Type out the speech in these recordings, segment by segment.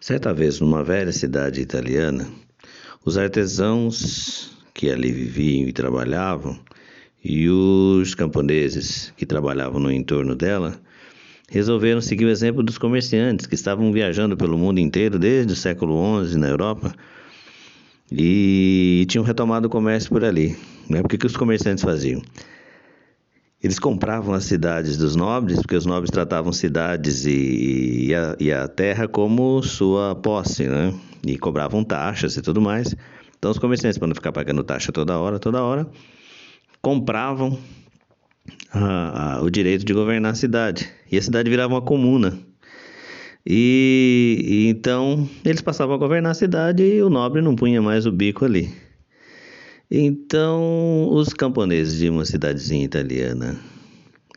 Certa vez, numa velha cidade italiana, os artesãos que ali viviam e trabalhavam e os camponeses que trabalhavam no entorno dela resolveram seguir o exemplo dos comerciantes que estavam viajando pelo mundo inteiro desde o século XI na Europa e tinham retomado o comércio por ali. Né? Porque que os comerciantes faziam? Eles compravam as cidades dos nobres, porque os nobres tratavam cidades e, e, a, e a, terra como sua posse, né? E cobravam taxas e tudo mais. Então, os comerciantes, para não ficar pagando taxa toda hora, toda hora, compravam a, a, o direito de governar a cidade. E a cidade virava uma comuna. E, e então eles passavam a governar a cidade e o nobre não punha mais o bico ali. Então, os camponeses de uma cidadezinha italiana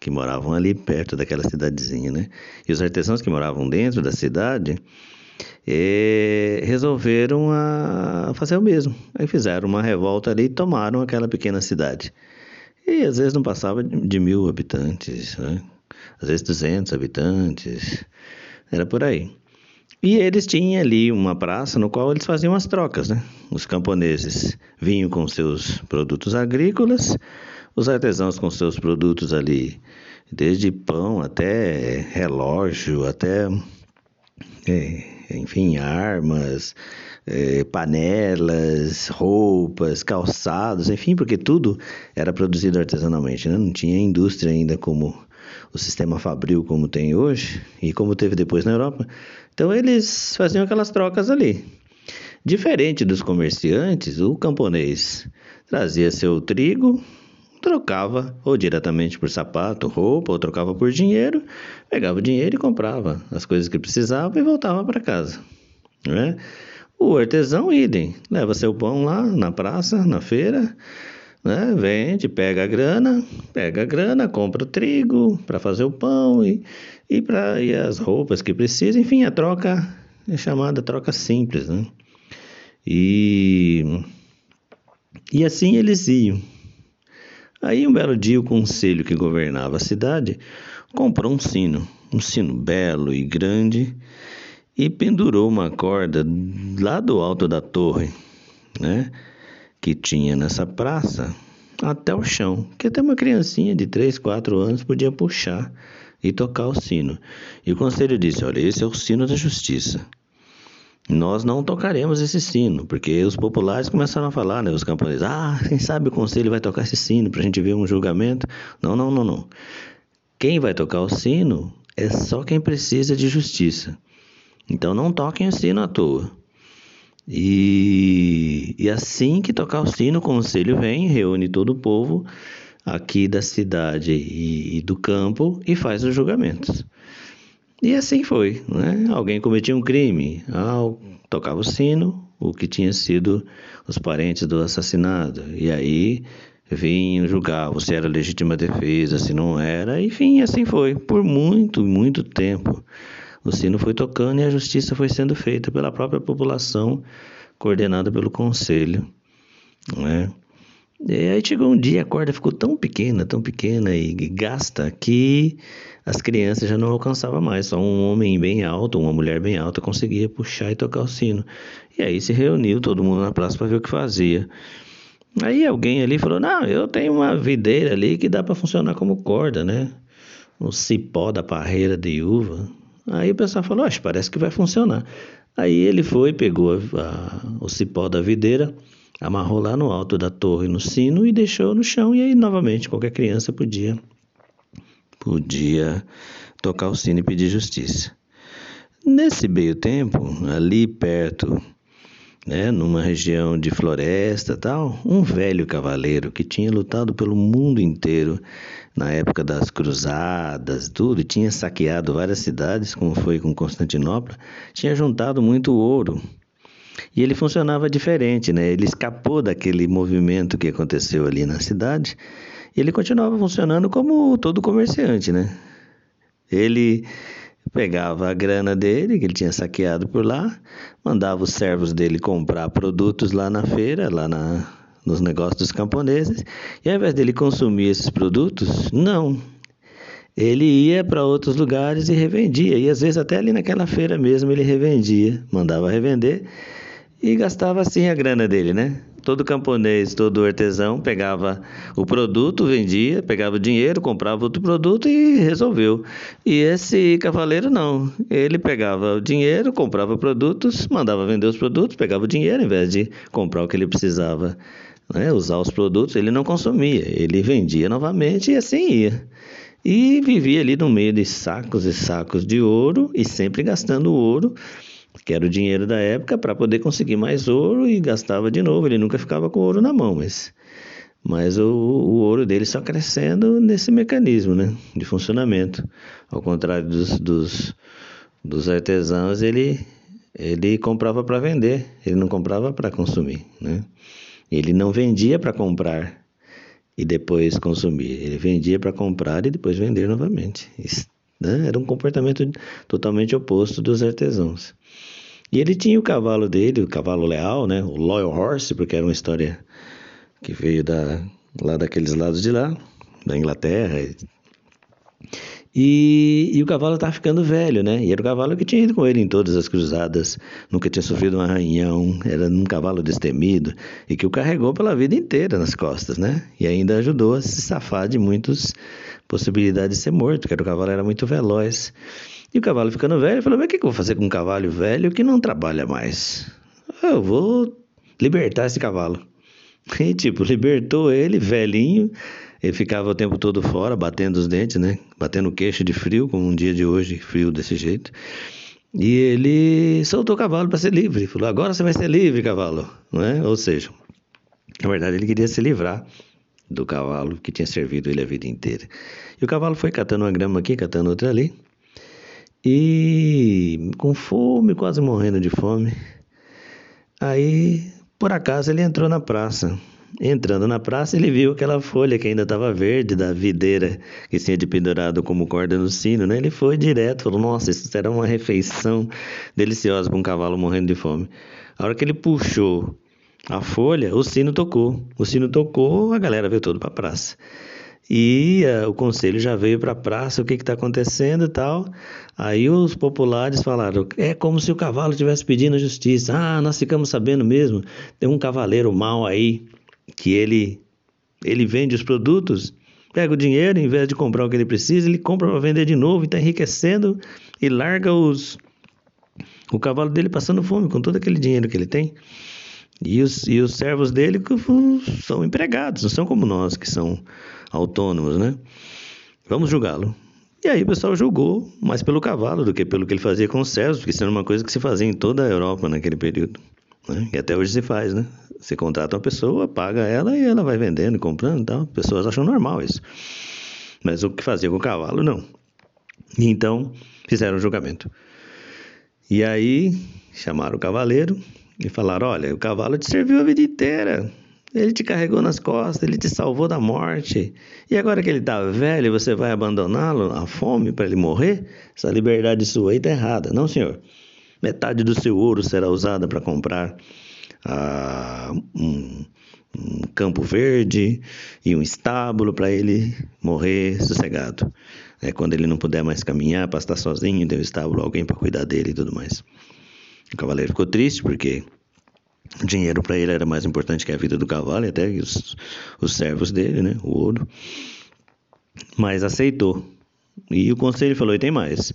que moravam ali perto daquela cidadezinha, né? E os artesãos que moravam dentro da cidade eh, resolveram a fazer o mesmo. Aí fizeram uma revolta ali e tomaram aquela pequena cidade. E às vezes não passava de mil habitantes, né? às vezes duzentos habitantes, era por aí. E eles tinham ali uma praça no qual eles faziam as trocas, né? Os camponeses vinham com seus produtos agrícolas, os artesãos com seus produtos ali, desde pão até relógio, até, é, enfim, armas, é, panelas, roupas, calçados, enfim, porque tudo era produzido artesanalmente, né? Não tinha indústria ainda como o sistema fabril como tem hoje e como teve depois na Europa. Então eles faziam aquelas trocas ali. Diferente dos comerciantes, o camponês trazia seu trigo, trocava ou diretamente por sapato, roupa, ou trocava por dinheiro, pegava o dinheiro e comprava as coisas que precisava e voltava para casa. Né? O artesão, idem, leva seu pão lá na praça, na feira, né? Vende, pega a grana, pega a grana, compra o trigo para fazer o pão e, e, pra, e as roupas que precisa. Enfim, a troca é chamada troca simples, né? E, e assim eles iam. Aí um belo dia o conselho que governava a cidade comprou um sino, um sino belo e grande, e pendurou uma corda lá do alto da torre, né? Que tinha nessa praça até o chão, que até uma criancinha de 3, 4 anos podia puxar e tocar o sino. E o conselho disse: Olha, esse é o sino da justiça. Nós não tocaremos esse sino, porque os populares começaram a falar, né, os camponeses: Ah, quem sabe o conselho vai tocar esse sino para a gente ver um julgamento? Não, não, não, não. Quem vai tocar o sino é só quem precisa de justiça. Então não toquem o sino à toa. E, e assim que tocar o sino, o conselho vem, reúne todo o povo aqui da cidade e, e do campo e faz os julgamentos. E assim foi, né? Alguém cometia um crime, ah, tocava o sino, o que tinha sido os parentes do assassinado. E aí vinham julgar se era legítima defesa, se não era, enfim, assim foi, por muito, muito tempo. O sino foi tocando e a justiça foi sendo feita pela própria população, coordenada pelo conselho. Né? E aí chegou um dia, a corda ficou tão pequena, tão pequena e gasta que as crianças já não alcançavam mais. Só um homem bem alto, uma mulher bem alta conseguia puxar e tocar o sino. E aí se reuniu todo mundo na praça para ver o que fazia. Aí alguém ali falou: Não, eu tenho uma videira ali que dá para funcionar como corda, né? O cipó da parreira de uva. Aí o pessoal falou, acho, parece que vai funcionar. Aí ele foi, pegou a, o cipó da videira, amarrou lá no alto da torre no sino e deixou no chão. E aí novamente qualquer criança podia podia tocar o sino e pedir justiça. Nesse meio tempo, ali perto, né, numa região de floresta tal, um velho cavaleiro que tinha lutado pelo mundo inteiro na época das cruzadas, tudo, tinha saqueado várias cidades, como foi com Constantinopla, tinha juntado muito ouro. E ele funcionava diferente, né? Ele escapou daquele movimento que aconteceu ali na cidade. E ele continuava funcionando como todo comerciante, né? Ele pegava a grana dele, que ele tinha saqueado por lá, mandava os servos dele comprar produtos lá na feira, lá na, nos negócios dos camponeses, e ao invés dele consumir esses produtos, não. ele ia para outros lugares e revendia. E às vezes até ali naquela feira mesmo ele revendia, mandava revender e gastava assim a grana dele, né? Todo camponês, todo artesão pegava o produto, vendia, pegava o dinheiro, comprava outro produto e resolveu. E esse cavaleiro não. Ele pegava o dinheiro, comprava produtos, mandava vender os produtos, pegava o dinheiro em vez de comprar o que ele precisava. Né? Usar os produtos, ele não consumia, ele vendia novamente e assim ia. E vivia ali no meio de sacos e sacos de ouro e sempre gastando ouro que era o dinheiro da época, para poder conseguir mais ouro e gastava de novo. Ele nunca ficava com ouro na mão, mas, mas o, o ouro dele só crescendo nesse mecanismo né, de funcionamento. Ao contrário dos, dos, dos artesãos, ele, ele comprava para vender, ele não comprava para consumir. Né? Ele não vendia para comprar e depois consumir, ele vendia para comprar e depois vender novamente. Né? Era um comportamento totalmente oposto dos artesãos. E ele tinha o cavalo dele, o cavalo leal, né? O Loyal Horse, porque era uma história que veio da, lá daqueles lados de lá, da Inglaterra. E, e o cavalo estava ficando velho, né? E era o cavalo que tinha ido com ele em todas as cruzadas, nunca tinha sofrido um arranhão, era um cavalo destemido e que o carregou pela vida inteira nas costas, né? E ainda ajudou a se safar de muitas possibilidades de ser morto, porque o cavalo era muito veloz. E o cavalo ficando velho, falou: Mas o que, que eu vou fazer com um cavalo velho que não trabalha mais? Eu vou libertar esse cavalo. E tipo, libertou ele, velhinho. Ele ficava o tempo todo fora, batendo os dentes, né? Batendo o queixo de frio, como um dia de hoje, frio desse jeito. E ele soltou o cavalo para ser livre. Falou: Agora você vai ser livre, cavalo. Não é? Ou seja, na verdade, ele queria se livrar do cavalo que tinha servido ele a vida inteira. E o cavalo foi catando uma grama aqui, catando outra ali. E com fome, quase morrendo de fome. Aí, por acaso, ele entrou na praça. Entrando na praça, ele viu aquela folha que ainda estava verde da videira que tinha de pendurado como corda no sino, né? Ele foi direto, falou: Nossa, isso será uma refeição deliciosa para um cavalo morrendo de fome. A hora que ele puxou a folha, o sino tocou. O sino tocou, a galera veio todo para a praça. E uh, o conselho já veio para a praça, o que está acontecendo e tal. Aí os populares falaram: é como se o cavalo estivesse pedindo justiça. Ah, nós ficamos sabendo mesmo. Tem um cavaleiro mau aí que ele ele vende os produtos, pega o dinheiro, em vez de comprar o que ele precisa, ele compra para vender de novo e está enriquecendo e larga os o cavalo dele passando fome com todo aquele dinheiro que ele tem. E os, e os servos dele são empregados, não são como nós que são autônomos, né? Vamos julgá-lo. E aí o pessoal julgou mais pelo cavalo do que pelo que ele fazia com os servos, porque isso era uma coisa que se fazia em toda a Europa naquele período. Né? E até hoje se faz, né? Você contrata uma pessoa, paga ela e ela vai vendendo e comprando e tal. Pessoas acham normal isso. Mas o que fazia com o cavalo, não. E então fizeram o julgamento. E aí chamaram o cavaleiro e falaram: Olha, o cavalo te serviu a vida inteira. Ele te carregou nas costas, ele te salvou da morte. E agora que ele está velho, você vai abandoná-lo à fome para ele morrer? Essa liberdade sua aí está errada. Não, senhor. Metade do seu ouro será usada para comprar ah, um, um campo verde e um estábulo para ele morrer sossegado. É quando ele não puder mais caminhar, para estar sozinho, tem um estábulo, alguém para cuidar dele e tudo mais. O cavaleiro ficou triste porque o dinheiro para ele era mais importante que a vida do cavalo e até os, os servos dele, né? O ouro. Mas aceitou. E o conselho falou: e tem mais.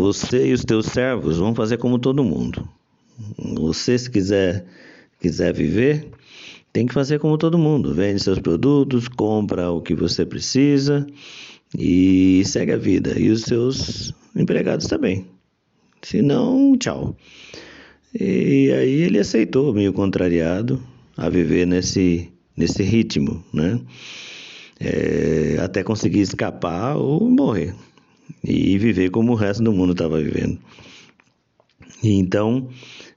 Você e os teus servos vão fazer como todo mundo. Você, se quiser, quiser viver, tem que fazer como todo mundo. Vende seus produtos, compra o que você precisa e segue a vida. E os seus empregados também. Se não, tchau. E aí ele aceitou, meio contrariado, a viver nesse, nesse ritmo, né? É, até conseguir escapar ou morrer e viver como o resto do mundo estava vivendo. E então,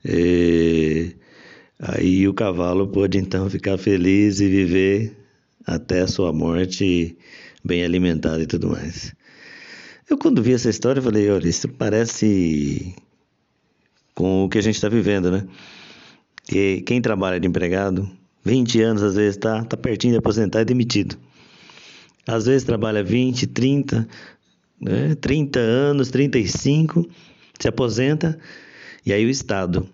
é, aí o cavalo pôde então ficar feliz e viver até a sua morte bem alimentado e tudo mais. Eu quando vi essa história falei, olha, isso parece com o que a gente está vivendo, né? E quem trabalha de empregado, 20 anos às vezes está tá pertinho de aposentar e demitido. Às vezes trabalha 20, 30, né? 30 anos, 35, se aposenta, e aí o Estado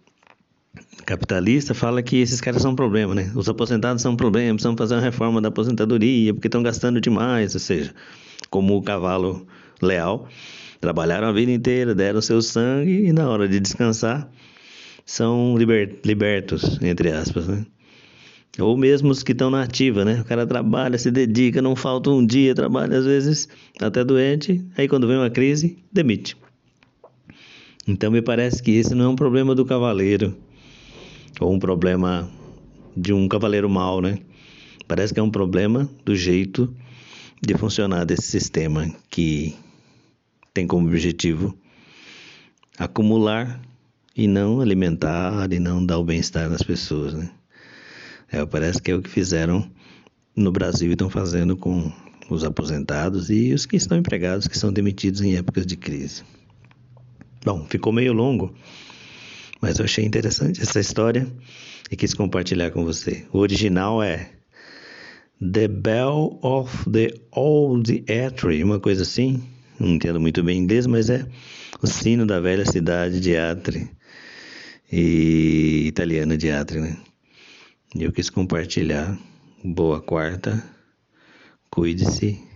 capitalista fala que esses caras são um problema, né? Os aposentados são um problema, precisam fazer uma reforma da aposentadoria, porque estão gastando demais, ou seja, como o cavalo leal, trabalharam a vida inteira, deram seu sangue e na hora de descansar são liber, libertos, entre aspas, né? Ou mesmo os que estão na ativa, né? O cara trabalha, se dedica, não falta um dia, trabalha às vezes até doente, aí quando vem uma crise, demite. Então me parece que esse não é um problema do cavaleiro, ou um problema de um cavaleiro mau, né? Parece que é um problema do jeito de funcionar desse sistema que tem como objetivo acumular e não alimentar e não dar o bem-estar das pessoas, né? É, parece que é o que fizeram no Brasil e estão fazendo com os aposentados e os que estão empregados que são demitidos em épocas de crise. Bom, ficou meio longo, mas eu achei interessante essa história e quis compartilhar com você. O original é The Bell of the Old Atri, uma coisa assim. Não entendo muito bem inglês, mas é o sino da velha cidade de Atri, e italiana de Atri, né? Eu quis compartilhar. Boa quarta, cuide-se